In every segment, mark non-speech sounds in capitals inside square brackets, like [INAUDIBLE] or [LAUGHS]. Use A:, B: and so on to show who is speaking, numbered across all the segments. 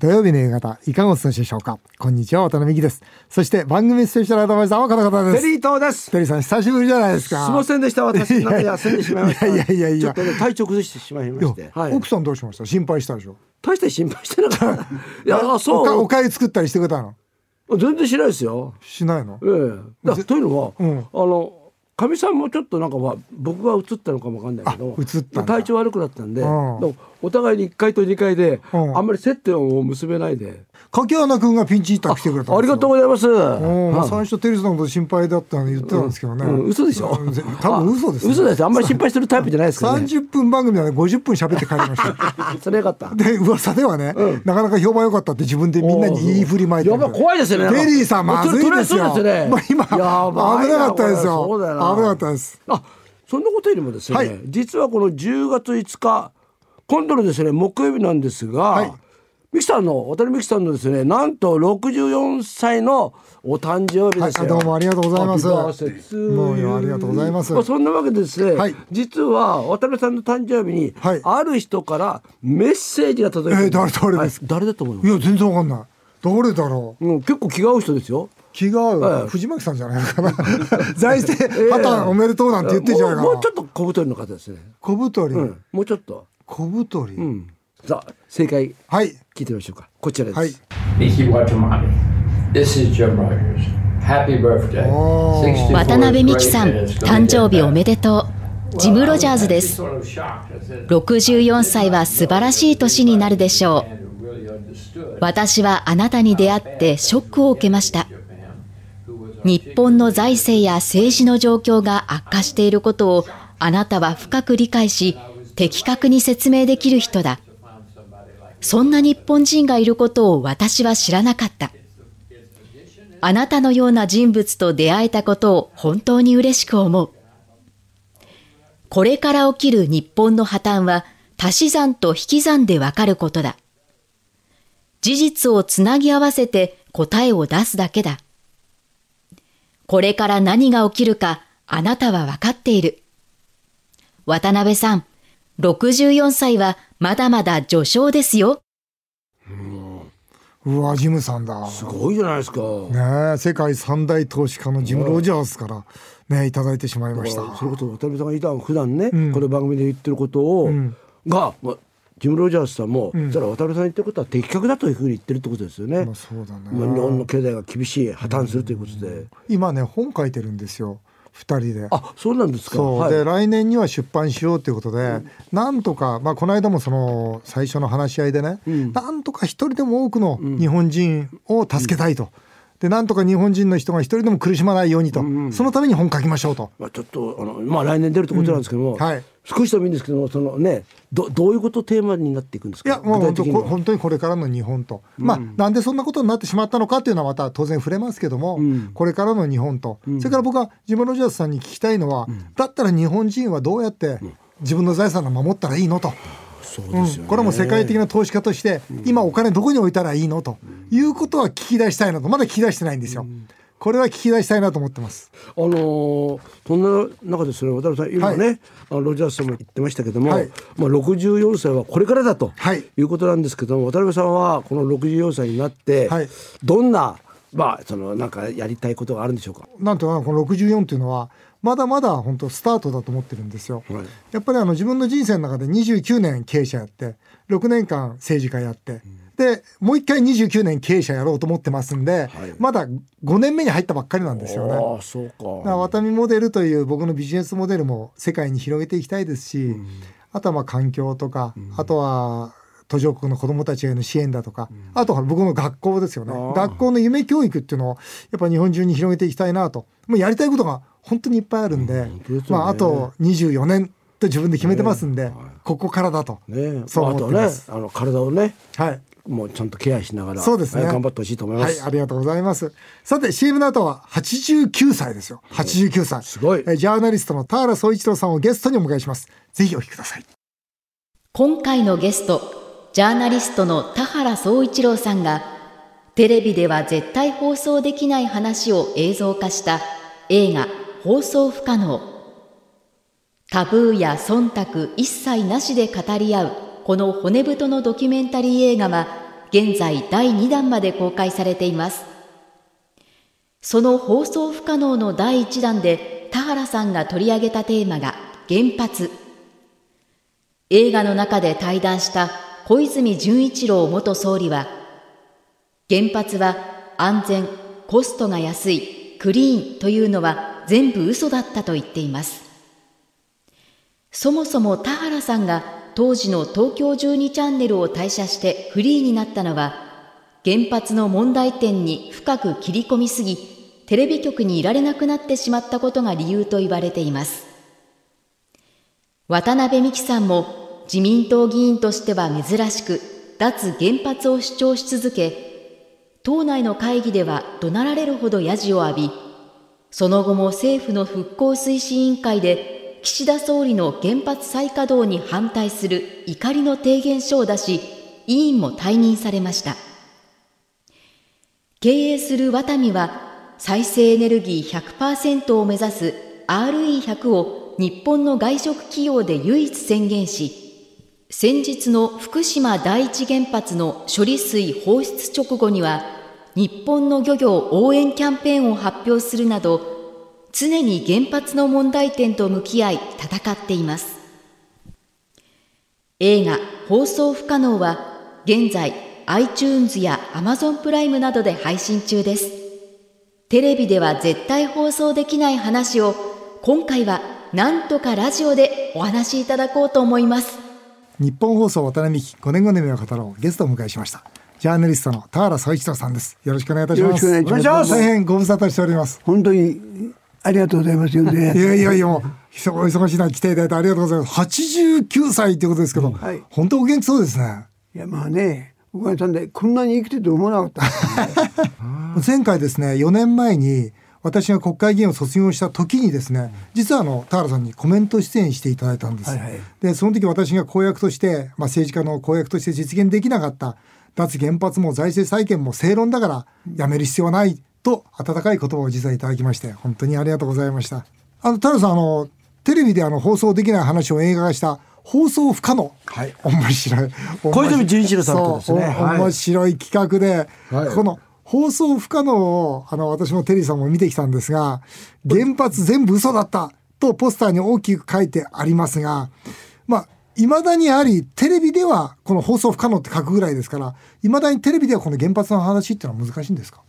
A: 土曜日の夕方、いかがお過ごしでしょうか？こんにちは、渡辺美希です。そして番組スペシャルアドバイザーはこの方です。
B: テリー東です。
A: テリーさん、久しぶりじゃないですか。
B: すみませんでした。[LAUGHS] 私、なんか休んでしまいました。
A: いやいやいやいや
B: ちょっとね、体調崩してしまいまして。はい。
A: 奥さんどうしました？心配したでしょ？
B: 大して心配してなかった。[LAUGHS] いや、そう。
A: おかゆ作ったりしてくれたの？
B: 全然しないですよ。
A: しないの？
B: ええだというのは、
A: うん
B: あの。かみさんもちょっとなんかは僕が映ったのかもわかんないけど
A: あ映った
B: 体調悪くなったんで、
A: うん
B: お互いに1階と2階で、
A: うん。
B: あんまり接点を結べないで、
A: 柿原くんがピンチヒッター来てくれた
B: ありがとうございます、
A: うん。
B: はい。
A: 最初テリーさんのこと心配だったの言ってたんですけどね、
B: うん。嘘でしょ。
A: 多分嘘です、
B: あ嘘ですあんまり心配してるタイプじゃないですからね。
A: 30分番組なので50分喋って帰りました。[LAUGHS]
B: それよかった。
A: で噂ではね、なかなか評判良かったって自分でみんなに言い振りまいて
B: やばい怖いですよね。
A: テリーさんまずいですよ。
B: ですね。
A: まあ今危なかったですよ。危なかったです。
B: あそんなことよりもですね、
A: はい。
B: 実はこの10月5日今度のですね木曜日なんですが、
A: はい。
B: ミキさんの渡辺美樹さんのですねなんと64歳のお誕生日ですよ、
A: はい。どうもありがとうございます。もうありがとうございます。
B: あそんなわけでですね、
A: はい。
B: 実は渡辺さんの誕生日に、
A: はい。
B: ある人からメッセージが届いてる
A: えー誰誰
B: 誰だと思います？
A: いや全然わかんない。誰だろう？
B: うん、結構気が合う人ですよ。
A: 気が合う、
B: はい
A: 藤巻さんじゃないのかな。[LAUGHS] 財政破綻おめでとうなんて言ってんじゃないかな。
B: もうもうちょっと小太りの方ですね。
A: 小太り、
B: うん、もうちょっと。
A: 小太り、
B: うん。さあ、正解
A: はい
B: 聞いてみましょうか。こちらです。
A: はい
C: Miki Watanabe. This is Jim Rogers. Happy birthday.
A: おー
C: 64
D: 渡辺美樹さん、誕生日おめでとう。ジム・ロジャーズです。64歳は素晴らしい年になるでしょう。私はあなたに出会ってショックを受けました。日本の財政や政治の状況が悪化していることをあなたは深く理解し、的確に説明できる人だ。そんな日本人がいることを私は知らなかった。あなたのような人物と出会えたことを本当に嬉しく思う。これから起きる日本の破綻は足し算と引き算でわかることだ。事実をつなぎ合わせて答えを出すだけだ。これから何が起きるかあなたはわかっている。渡辺さん、64歳はまだまだ序章ですよ。
A: うわジムさんだ。
B: すごいじゃないですか。
A: ねえ世界三大投資家のジム・ロジャースからねいただいてしまいました。
B: それこそ渡辺さんがいた普段ね、この番組で言ってることを、が、まあ、ジム・ロジャースさんも、そしたら渡辺さん言ってることは的確だというふうに言ってるってことですよね。
A: まあそうだね。
B: まあ日本の経済が厳しい破綻するということで。
A: 今ね本書いてるんですよ二人で。
B: あ、そうなんですか。
A: そう、
B: はい。
A: で来年には出版しようということで、なんとか、まあ、この間もその最初の話し合いでね、なんとか一人でも多くの日本人を助けたいと。でなんとか日本人の人が一人でも苦しまないようにと、そのために本書きましょうと。
B: まあ、ちょっとあの、まあ、来年出るってことなんですけども、
A: ん。はい
B: 少しでもいいんですけどもそのねどどういうことをテーマになっていくんですか？
A: いやもう本当本当にこれからの日本と、まあなんでそんなことになってしまったのかっていうのはまた当然触れますけども、これからの日本と、それから僕はジム・ロジャースさんに聞きたいのは、だったら日本人はどうやって自分の財産を守ったらいいのと。
B: そうですよね、
A: これはもう世界的な投資家として、今お金どこに置いたらいいのということは聞き出したいなとまだ聞き出してないんですよ。これは聞き出したいなと思ってます。
B: あのーそんな中ですね渡辺さん今ね、
A: はい
B: あのロジャースさんも言ってましたけども、
A: はい
B: まあ、64歳はこれからだと、
A: はい
B: い、うことなんですけども渡辺さんはこの64歳になって、
A: はい
B: どんなまあそのなんかやりたいことがあるんでしょうか？
A: なんとなくこの64っていうのはまだまだ本当スタートだと思ってるんですよ。
B: はい
A: やっぱりあの自分の人生の中で29年経営者やって6年間政治家やって、でもう一回29年経営者やろうと思ってますんで、まだ5年目に入ったばっかりなんですよね。
B: ああそう
A: だか。ワタミモデルという僕のビジネスモデルも世界に広げていきたいですし、あとはまあ環境とか、あとは途上国の子どもたちへの支援だとか、あとは僕の学校ですよね。
B: ー。
A: 学校の夢教育っていうのをやっぱ日本中に広げていきたいなと。もうやりたいことが本当にいっぱいあるんで、
B: ね。
A: まあ、あと24年と自分で決めてますんで、ここからだと、
B: ね
A: そう
B: まあ、あとね
A: 思ってます。
B: あの体をね。
A: はい
B: もうちゃんとケアしながら
A: そうですね、
B: はい頑張ってほしいと思います。
A: はい、ありがとうございます。さて、CM の後は89歳ですよ。89歳。
B: すごい
A: えジャーナリストの田原総一郎さんをゲストにお迎えします。ぜひお聞きください。
D: 今回のゲスト、ジャーナリストの田原総一郎さんが、テレビでは絶対放送できない話を映像化した映画放送不可能。タブーや忖度一切なしで語り合う、この骨太のドキュメンタリー映画は、現在第2弾まで公開されています。その放送不可能の第1弾で田原さんが取り上げたテーマが原発。映画の中で対談した小泉純一郎元総理は原発は安全コストが安いクリーンというのは全部嘘だったと言っています。そもそも田原さんが当時の東京12チャンネルを退社してフリーになったのは原発の問題点に深く切り込みすぎテレビ局にいられなくなってしまったことが理由と言われています。渡辺美樹さんも自民党議員としては珍しく脱原発を主張し続け党内の会議では怒鳴られるほどヤジを浴びその後も政府の復興推進委員会で岸田総理の原発再稼働に反対する怒りの提言書を出し、委員も退任されました。経営するワタミは、再生エネルギー100%を目指す RE100 を日本の外食企業で唯一宣言し、先日の福島第一原発の処理水放出直後には、日本の漁業応援キャンペーンを発表するなど、常に原発の問題点と向き合い戦っています。映画放送不可能は現在 iTunes や Amazon プライムなどで配信中です。テレビでは絶対放送できない話を今回はなんとかラジオでお話しいただこうと思います。
A: 日本放送渡辺美希5年後の夢を語ろう。ゲストをお迎えしました。ジャーナリストの田原総一郎さんです。よろしくお願いいたします。
E: よろしくお願いします。
A: 大変ご無沙汰しております。
E: 本当にありがとうございます。よね。
A: いやいやいや、お忙しいな来ていただいてありがとうございます。89歳ってことですけど、はい、本当お元気そうですね。
E: いや、まあね、おかげさんで、こんなに生きてて思わなかった、ね、[LAUGHS]
A: 前回ですね、4年前に、私が国会議員を卒業した時にですね実はあの田原さんにコメント出演していただいたんです、はいはい、でその時私が公約として、まあ、政治家の公約として実現できなかった。脱原発も財政再建も正論だからやめる必要はないと温かい言葉を実はいただきまして本当にありがとうございました。あの太郎さんあのテレビであの放送できない話を映画化した放送不可能、はい、面白い。
E: 小泉純一郎さんとですね、
A: はい、面白い企画で、はい、この放送不可能をあの私もテリーさんも見てきたんですが原発全部嘘だったとポスターに大きく書いてありますがまあいまだにありテレビではこの放送不可能って書くぐらいですからいまだにテレビではこの原発の話っていうのは難しいんですか？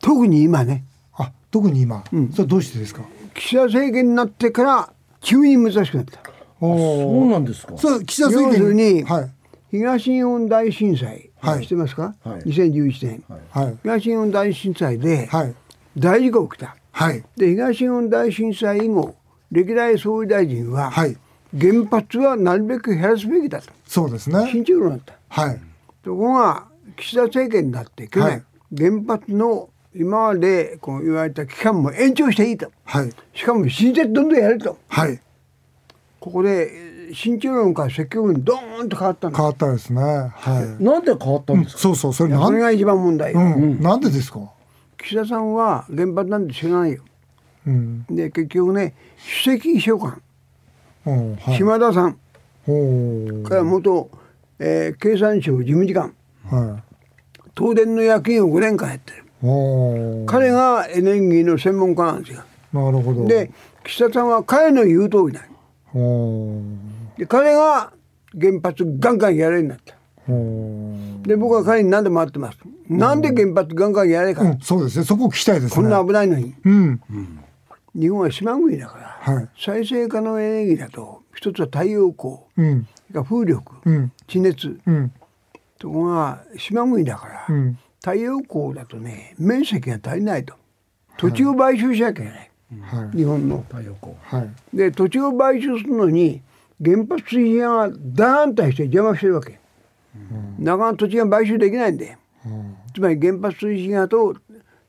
E: 特に今ね。
A: あ特に今、うん、それはどうしてですか？
E: 岸田政権になってから急に難しくなった。
A: そうなんですか。そう岸田
E: 政権に、はい、東日本大震災、はい、してますか、はい、2011年、はい、東日本大震災で、はい、大事故が起きた、はい、で東日本大震災以後歴代総理大臣は、はい、原発はなるべく減らすべきだと。
A: そうですね。
E: 慎重論だった、はい、ところが岸田政権になって去年、原発の今までこう言われた期間も延長していいと、はい、しかも新設どんどんやると、はい、ここで新中論から積極にドーンと変わった
A: 変わったですね、は
E: い、なんで変わったんですか、
A: うん、そうそう。それ
E: それが一番問題、
A: うん、なんでですか？
E: 岸田さんは原発なんて知らないよ、うん、で結局ね首席秘書官、はい、島田さん。から元、えー、経産省事務次官、はい、東電の役員を5年間やってる彼がエネルギーの専門家なんですよ。
A: なるほど。
E: で岸田さんは彼の言う通りなで彼が原発ガンガンやれるようになった。で僕は彼に何でも会ってます。なんで原発ガンガンやれか、う
A: ん、そうですね。そこ聞きたいです、ね、
E: こんな危ないのに。うん、日本は島国だから、はい、再生可能エネルギーだと一つは太陽光、うん、風力、うん、地熱、うん、とこが島国だから、うん太陽光だとね面積が足りないと。土地を買収しなきゃいけない、はい、日本の。太陽光、はい、で土地を買収するのに原発推進がダーンとして邪魔してるわけ、うん、なかなか土地が買収できないんで、うん、つまり原発推進派と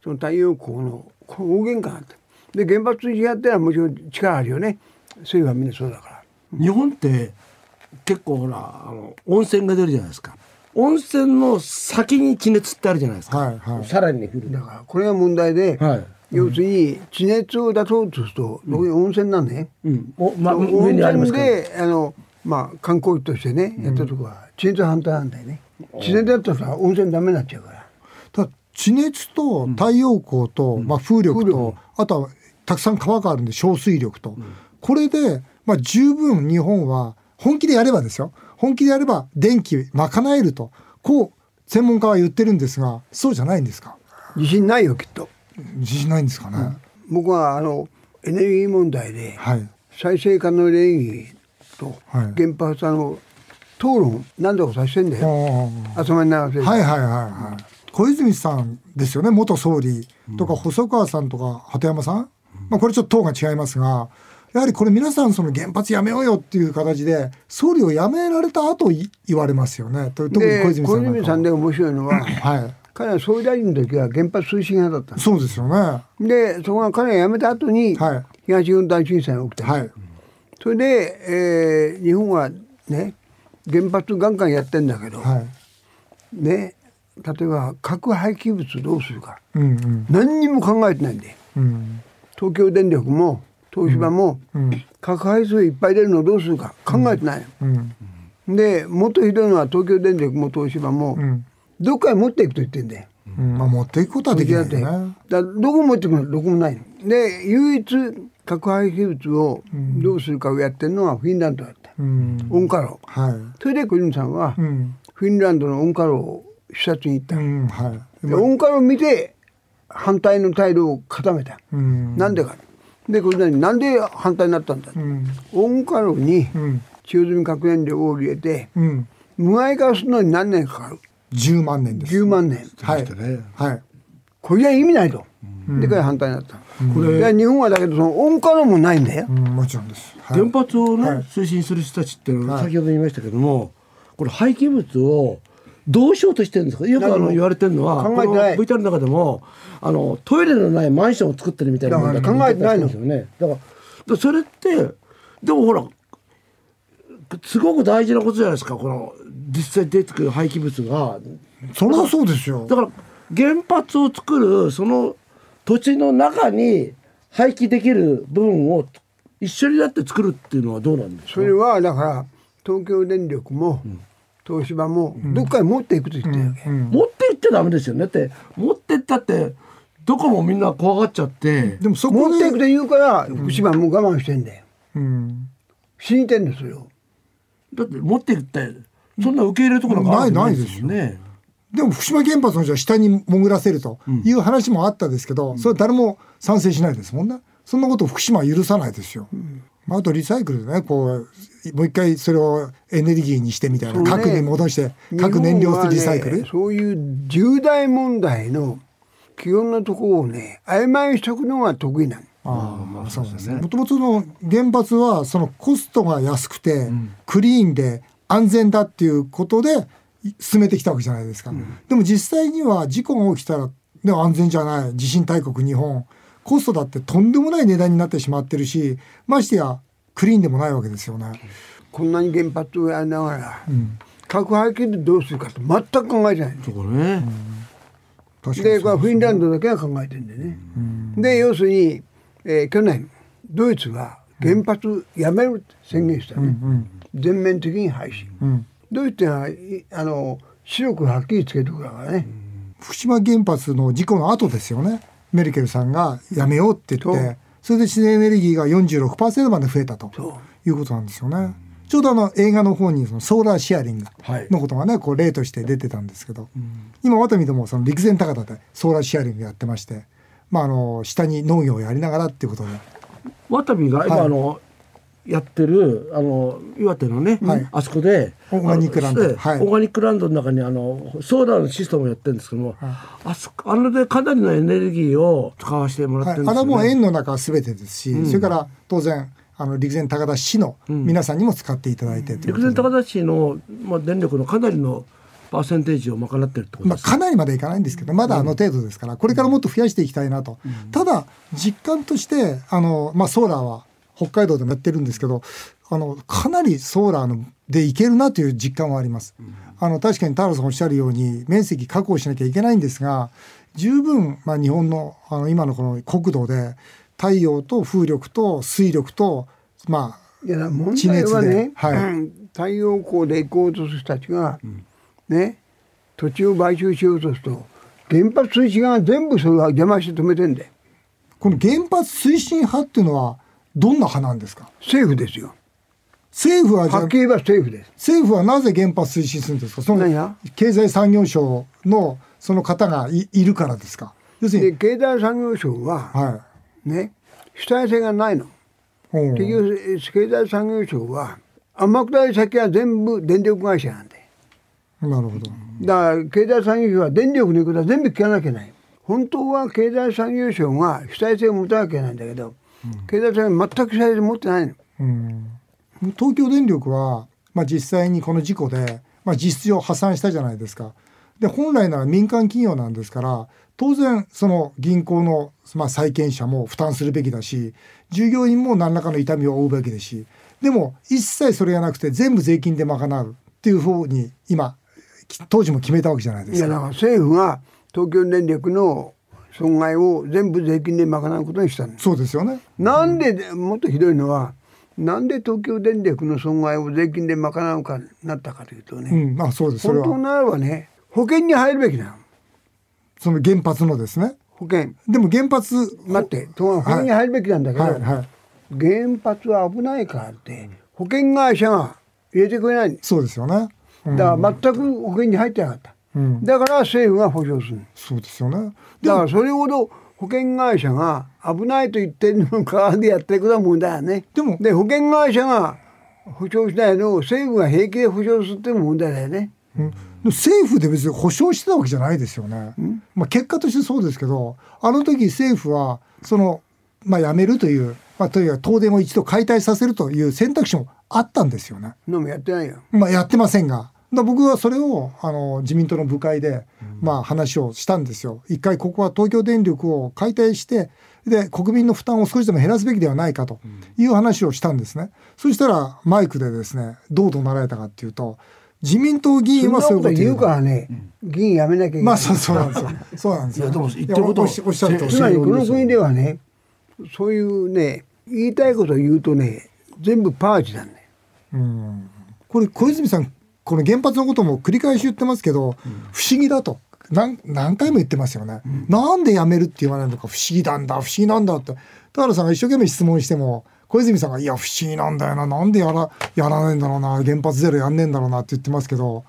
E: その太陽光の大喧嘩があったで原発推進派ってのはもちろん力あるよね。政府はみんなそうだから。
B: 日本って結構ほらあの温泉が出るじゃないですか温泉の先に地熱ってあるじゃないですか、はいはい、さらに降る
E: だからこれが問題で、はい、要するに地熱を出そうとすると、うん、温泉なんね、うん。おま、温泉であの、まあ、観光地としてね、やったとこは地熱反対なんだよね、地熱だったら温泉ダメになっちゃうから。
A: ただ地熱と太陽光と、まあ、風力と、あとはたくさん川があるんで小水力と、これで、まあ、十分日本は本気でやればですよ本気でやれば電気賄えるとこう専門家は言ってるんですがそうじゃないんですか？
E: 自信ないよきっと。
A: 自信ないんですかね、うん、
E: 僕はあのエネルギー問題で、はい、再生可能エネルギーと原発あの討論何度かさせてんだよ。集まりながら
A: はいはいはいはい、小泉さんですよね元総理とか細川さんとか鳩山さん、まあ、これちょっと党が違いますがやはりこれ皆さんその原発やめようよっていう形で総理を辞められた後言われますよね。
E: 特に小泉さん小泉さんで面白いのは、はい、彼は総理大臣の時は原発推進派だった。
A: そうですよね。
E: でそこが彼が辞めた後に東日本大震災が起きた、はい、それで、えー、日本はね原発ガンガンやってんだけど、はい、ね例えば核廃棄物どうするか、うんうん、何にも考えてないんで、うん、東京電力も東芝も核排水いっぱい出るのどうするか考えてない、でもっとひどいのは東京電力も東芝も、どっかへ持っていくと言ってんだよ。
A: まあ、持っていくことはできないね。
E: だどこ持っていくの？どこもないで唯一核廃棄物をどうするかをやってるのはフィンランドだった、うん、オンカロー、はい、それで小泉さんは、フィンランドのオンカローを視察に行った、うん。はい、でオンカローを見て反対の態度を固めた、うん、なんでかでこれ何なんで反対になったんだ、うん、オンカロに使用済み核燃料を入れて、うん、無害化するのに何年かかる
A: ？10万年です。
E: 10万年。はい、はい、これは意味ないと、うん、でから反対になった、これ。日本はだけどそのオンカロもないんだよ、
A: もちろんです、
B: はい、原発をね、推進する人たちっていうのは先ほど言いましたけども、これ廃棄物をどうしようとしてるんですか？よくあの言われてるのは考えてない。VTR の中でもあのトイレのないマンションを作ってるみたいな考
E: えてないんですよ
B: ね。だからそれってでもほらすごく大事なことじゃないですか。この実際出てくる廃棄物が。
A: それはそうですよ。
B: だから原発を作るその土地の中に廃棄できる部分を一緒になって作るっていうのはどうなんですか？
E: それはだから東京電力も、うん東芝もどっかに持っていくと言ってるわけ、うんうん、
B: 持って行っちゃダメですよねって持ってったってどこもみんな怖がっちゃって。
E: でもそこ持っていくと言うから福島も我慢してんだよ、うん、死にてんですよ
B: だって持っていくってそんな受け入れるところが
A: ないですよね。でも福島原発のじゃ下に潜らせるという話もあったですけど、それは誰も賛成しないですもんね。そんなこと福島は許さないですよ、あとリサイクルでねこうもう一回それをエネルギーにしてみたいな、ね、核に戻して核燃料リサイクル、
E: ね、そういう重大問題の基本のところをね曖昧にしとくのが得意なの。あ
A: まあそうですね。もともとの原発はそのコストが安くて、うん、クリーンで安全だっていうことで進めてきたわけじゃないですか。うん、でも実際には事故が起きたらでも安全じゃない。地震大国日本。コストだってとんでもない値段になってしまってるしましてやクリーンでもないわけですよね。
E: こんなに原発をやりながら、うん、核廃棄でどうするかと全く考えてないそうね、うん、でこれフィンランドだけは考えてるんでね、うん、で要するに、えー、去年ドイツが原発やめるって宣言したね、うん。うん、全面的に廃止、うん、ドイツはあの白くはっきりつけてくからね、
A: 福島原発の事故の後ですよね。メルケルさんがやめようって言ってそれで自然エネルギーが46%まで増えたということなんですよね。ちょうどあの映画の方にそのソーラーシェアリングのことがね、こう例として出てたんですけど、今ワタミでもその陸前高田でソーラーシェアリングやってまして、まああの下に農業をやりながらっていうことで。
B: ワタミが今あの、やってるあの岩手のね、はい、あそこで
A: オーガニックランド、
B: はい、オーガニックランドの中にあのソーラーのシステムをやってるんですけども、はい、あそあのでかなりのエネルギーを使わせてもらってるんですよ、ね、
A: あれはもう円の中は全てですし、うん、それから当然あの陸前高田市の皆さんにも使っていただいて、うん、
B: 陸前高田市の、まあ、電力のかなりのパーセンテージを賄ってるってことまあ、
A: かなりまでいかないんですけどまだあの程度ですから、これからもっと増やしていきたいなと、うん、ただ実感としてあの、まあ、ソーラーは北海道でもやってるんですけどあのかなりソーラーのでいけるなという実感はあります。あの確かに太郎さんおっしゃるように面積確保しなきゃいけないんですが十分、まあ、日本のあの今のこの国土で太陽と風力と水力とまあいや
E: 問題はね、はい、太陽光で行こうとする人たちが、うん、ね土地を買収しようとすると原発推進が全部それは邪魔して止めてんで
A: この原発推進派っていうのはどんな派なんですか？
E: 政府ですよ。
A: 政府は
E: はっきり言えば政府です。
A: 政府はなぜ原発推進するんですか？その経済産業省のその方がいいるからですか？
E: 要するに経済産業省は、はい、ね主体性がないの。結局経済産業省は天下り先は全部電力会社なんで。
A: なるほど。
E: だから経済産業省は電力のことは全部聞かなきゃいけない。本当は経済産業省が主体性を持たなきゃいけないんだけど、うん、経済産業全く主体性持ってないの、うん、
A: 東京電力は、まあ、実際にこの事故で、まあ、実質上破産したじゃないですか。で本来なら民間企業なんですから当然その銀行の、まあ、債権者も負担するべきだし従業員も何らかの痛みを負うべきですしでも一切それがなくて全部税金で賄うっていうふうに今当時も決めたわけじゃないですか。
E: いやだから政府が東京電力の損害を全部税金で賄うことにした
A: そうですよね。
E: なんで、もっとひどいのはなんで東京電力の損害を税金で賄うかなったかというとね、
A: うん、あそうです。
E: 本当ならばね保険に入るべきな
A: その原発のですね。
E: 保険。
A: でも原発
E: 待って保険に入るべきなんだけど、はい。はいはい、原発は危ないからって保険会社が入れてくれない。
A: そうですよね、
E: うん、だから全く保険に入ってなかった、うん、だから政府が保証する
A: そうですよね
E: だからそれほど保険会社が危ないと言ってるのかでやっていくのは問題だねでもで保険会社が保証しないのを政府が平気で保証するっていう問題だよね、
A: うん政府で別に保証してたわけじゃないですよね。まあ、結果としてそうですけどあの時政府はその、まあ、やめるという、まあ、というか東電を一度解体させるという選択肢もあったんですよね。
E: でもやってないよ。
A: まあ、やってませんが。だ僕はそれをあの自民党の部会で、まあ、話をしたんですよ。一回ここは東京電力を解体してで国民の負担を少しでも減らすべきではないかという話をしたんですね。そしたらマイクでですねどう怒鳴られたかっていうと自民党議員は
E: そういうこと言うからね、議員辞めなきゃいけない。
A: まあそうそうなんですよ。そうなんですよ。いやでも言ってることおっしゃると
E: つまりこの国ではね、そういうね言いたいことを言うとね全部パーチなんだよ。
A: うん。これ小泉さんこの原発のことも繰り返し言ってますけど、うん、不思議だと。何何回も言ってますよね、うん、なんで辞めるって言わないのか不思議なんだ不思議なんだって。田原さんが一生懸命質問しても小泉さんが「いや不思議なんだよな。なんでやらやらないんだろうな。原発ゼロやんねえんだろうな」って言ってますけど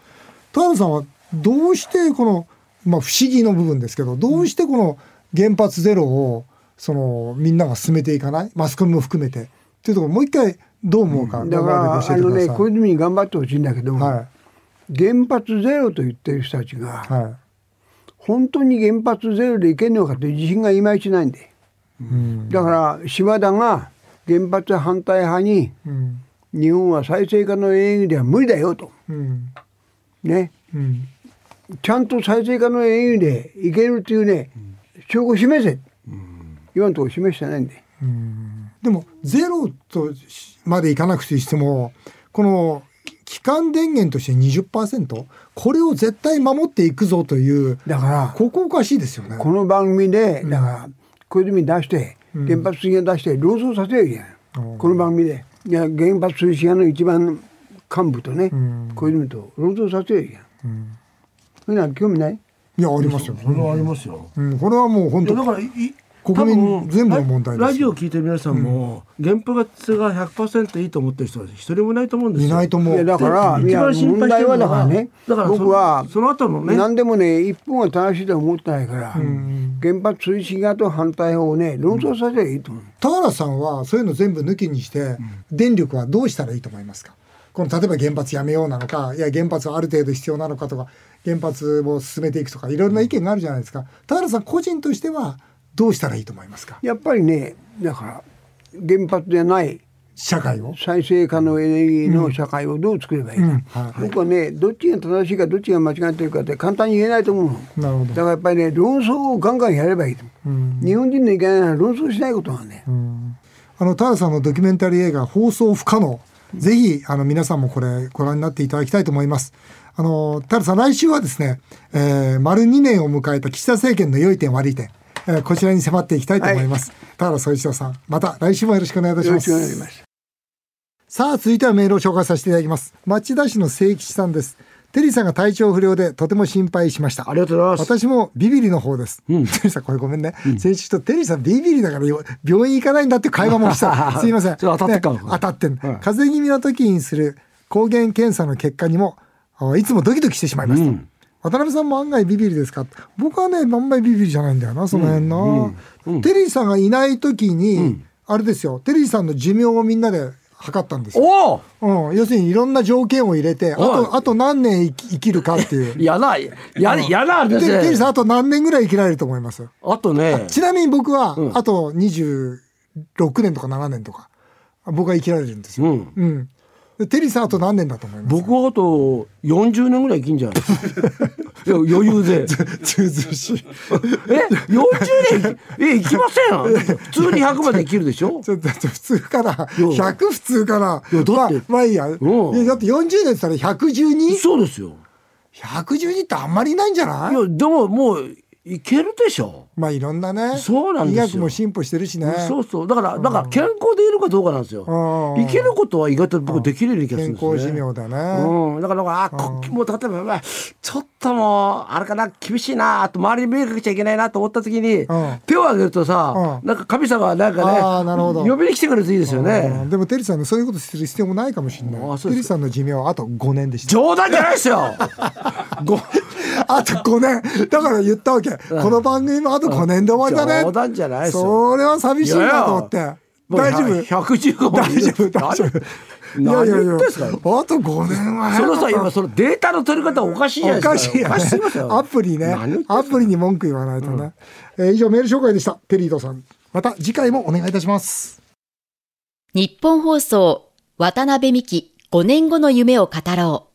A: 田原さんはどうしてこの、まあ、不思議の部分ですけどどうしてこの原発ゼロをそのみんなが進めていかない？マスコミも含めて。っていうところもう一回どう思うか、うん、
E: だからあのね小泉に頑張ってほしいんだけど、はい、原発ゼロと言ってる人たちが、はい、本当に原発ゼロでいけるのかという自信がいまいちないんで、うん、だから島田が原発反対派に、うん、日本は再生可能エネルギーでは無理だよと、うん、ね、うん、ちゃんと再生可能エネルギーでいけるっていうね、証拠を示せ、今のところ示してないんで。
A: でもゼロとまでいかなくてしてもこの基幹電源として20%これを絶対守っていくぞという
E: だから
A: ここおかしいですよね。
E: この番組でだから小泉出して原発水源出して論争させるやん、この番組で。いや原発推進派の一番幹部とね、小泉と論争させるやん、そういうのは興味ない？
A: いやありますよ。
B: それはありますよ。
A: うん、これはもう本当。だから国民全部の問題
B: ラジオを聞いてる皆さんも、うん、原発が100%いいと思ってる人は一人もいないと思うんですよ。い
A: ないと思う。
E: だから一番心配してるのはねだから僕はその後のね何でもね一本は正しいと思ってないから、うん、原発推進側と反対派をね論争させればいいと思う。
A: 田原さんはそういうの全部抜きにして、電力はどうしたらいいと思いますか？この例えば原発やめようなのかいや原発はある程度必要なのかとか原発を進めていくとかいろいろな意見があるじゃないですか田原さん個人としてはどうしたらいいと思いますか？
E: やっぱりねだから原発でない
A: 社会を？
E: 再生可能エネルギーの社会をどう作ればいいか、うん。はい、僕はねどっちが正しいかどっちが間違ってるかって簡単に言えないと思うなるほど。だからやっぱりね論争をガンガンやればいいと、う。ん、日本人の意見は論争しないことはね、うん、
A: あの田原さんのドキュメンタリー映画放送不可能。ぜひあの皆さんもこれご覧になっていただきたいと思います。あの田原さん来週はですね、えー、丸2年を迎えた岸田政権の良い点悪い点えー、こちらに迫っていきたいと思います、はい、田原総一郎さんまた来週もよろしくお願いいたします。さあ続いてはメールを紹介させていただきます。町田市の清吉さんです。テリーさんが体調不良でとても心配しました。
B: ありがとうございます。
A: 私もビビリの方です、うん、テリーさんこれごめんね、うん、先週とテリーさんビビリだから病院行かないんだって会話もした。[LAUGHS] すいません。
B: 当たってか、
A: ね、当たってん、はい、風邪気味の時にする抗原検査の結果にもいつもドキドキしてしまいますと、うん渡辺さんも案外ビビリですか？僕はねあんまりビビリじゃないんだよなその辺な、うんうん、テリーさんがいない時に、うん、あれですよテリーさんの寿命をみんなで測ったんですよ、うん、要するにいろんな条件を入れてあとあと何年生きるかっていう。[LAUGHS]
B: やなややなあれです
A: ね。テリーさんあと何年ぐらい生きられると思います？
B: あとね。
A: ちなみに僕は、あと26年とか7年とか僕は生きられるんですよ、うんテリーさんあと何年だと思います？
B: 僕はあと40年ぐらい生きんじゃない？[LAUGHS] いや余裕で。[LAUGHS]
A: ずうずしい。
B: え？40年 [LAUGHS] え生きません？普通に100まで生きるでしょ？
A: ちょっと普通から100普通から。いやだって、まあ、まあいいや。だって40年ってったら 112?
B: そうですよ。
A: 112ってあんまりいないんじゃない？
B: いやでももういけるでしょ。
A: まあいろんなね。
B: そうなんですよ。
A: 医学も進歩してるしね。
B: そうそう。だからだから健康でいるかどうかなんですよ。生きることは意外と僕できるような気がするんです
A: ね。健康寿命だね。
B: うん。だからあもう例えば、まあ、ちょっともうあれかな厳しいなと周りに迷惑かけちゃいけないなと思った時に手を挙げるとさなんか神様がなんかねなるほど。呼びに来てくれるといいですよね。
A: でもテリーさんそういうことする必要もないかもしれない。テリーさんの寿命はあと5年でした。
B: 冗談じゃないですよ。[LAUGHS]
A: あと5年。だから言ったわけこの番組もあと5年で終わりだね。
B: 冗談じゃない
A: それは寂しいなと思って。大丈夫
B: ？115
A: 大丈夫？大丈夫。いやいやいや。あと5年は
B: そのさ今そのデータの取り方おかしいじゃないですか。
A: おかしいよ、ね、アプリね。アプリに文句言わないとね、うん、えー、以上メール紹介でした。テリードさん。また次回もお願いいたします。
D: 日本放送渡辺美希5年後の夢を語ろう。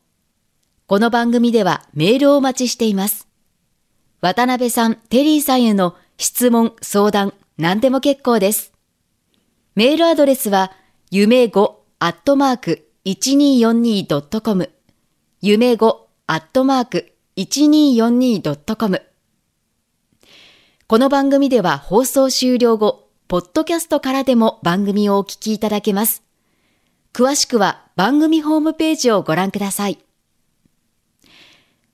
D: この番組ではメールをお待ちしています渡辺さん、テリーさんへの質問、相談、何でも結構です。メールアドレスは、夢5アットマーク 1242.com 夢5アットマーク 1242.com この番組では放送終了後、ポッドキャストからでも番組をお聞きいただけます。詳しくは番組ホームページをご覧ください。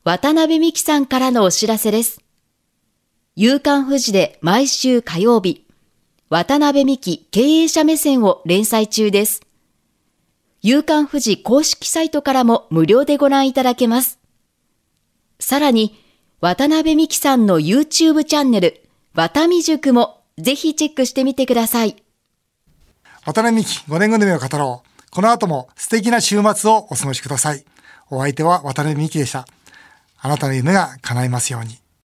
D: 渡辺美希さんからのお知らせです。夕刊富士で毎週火曜日、渡辺美希経営者目線を連載中です。夕刊富士公式サイトからも無料でご覧いただけます。さらに、渡辺美希さんの YouTube チャンネル、渡美塾もぜひチェックしてみてください。
A: 渡辺美希5年後の夢を語ろう。この後も素敵な週末をお過ごしください。お相手は渡辺美希でした。あなたの夢が叶いますように。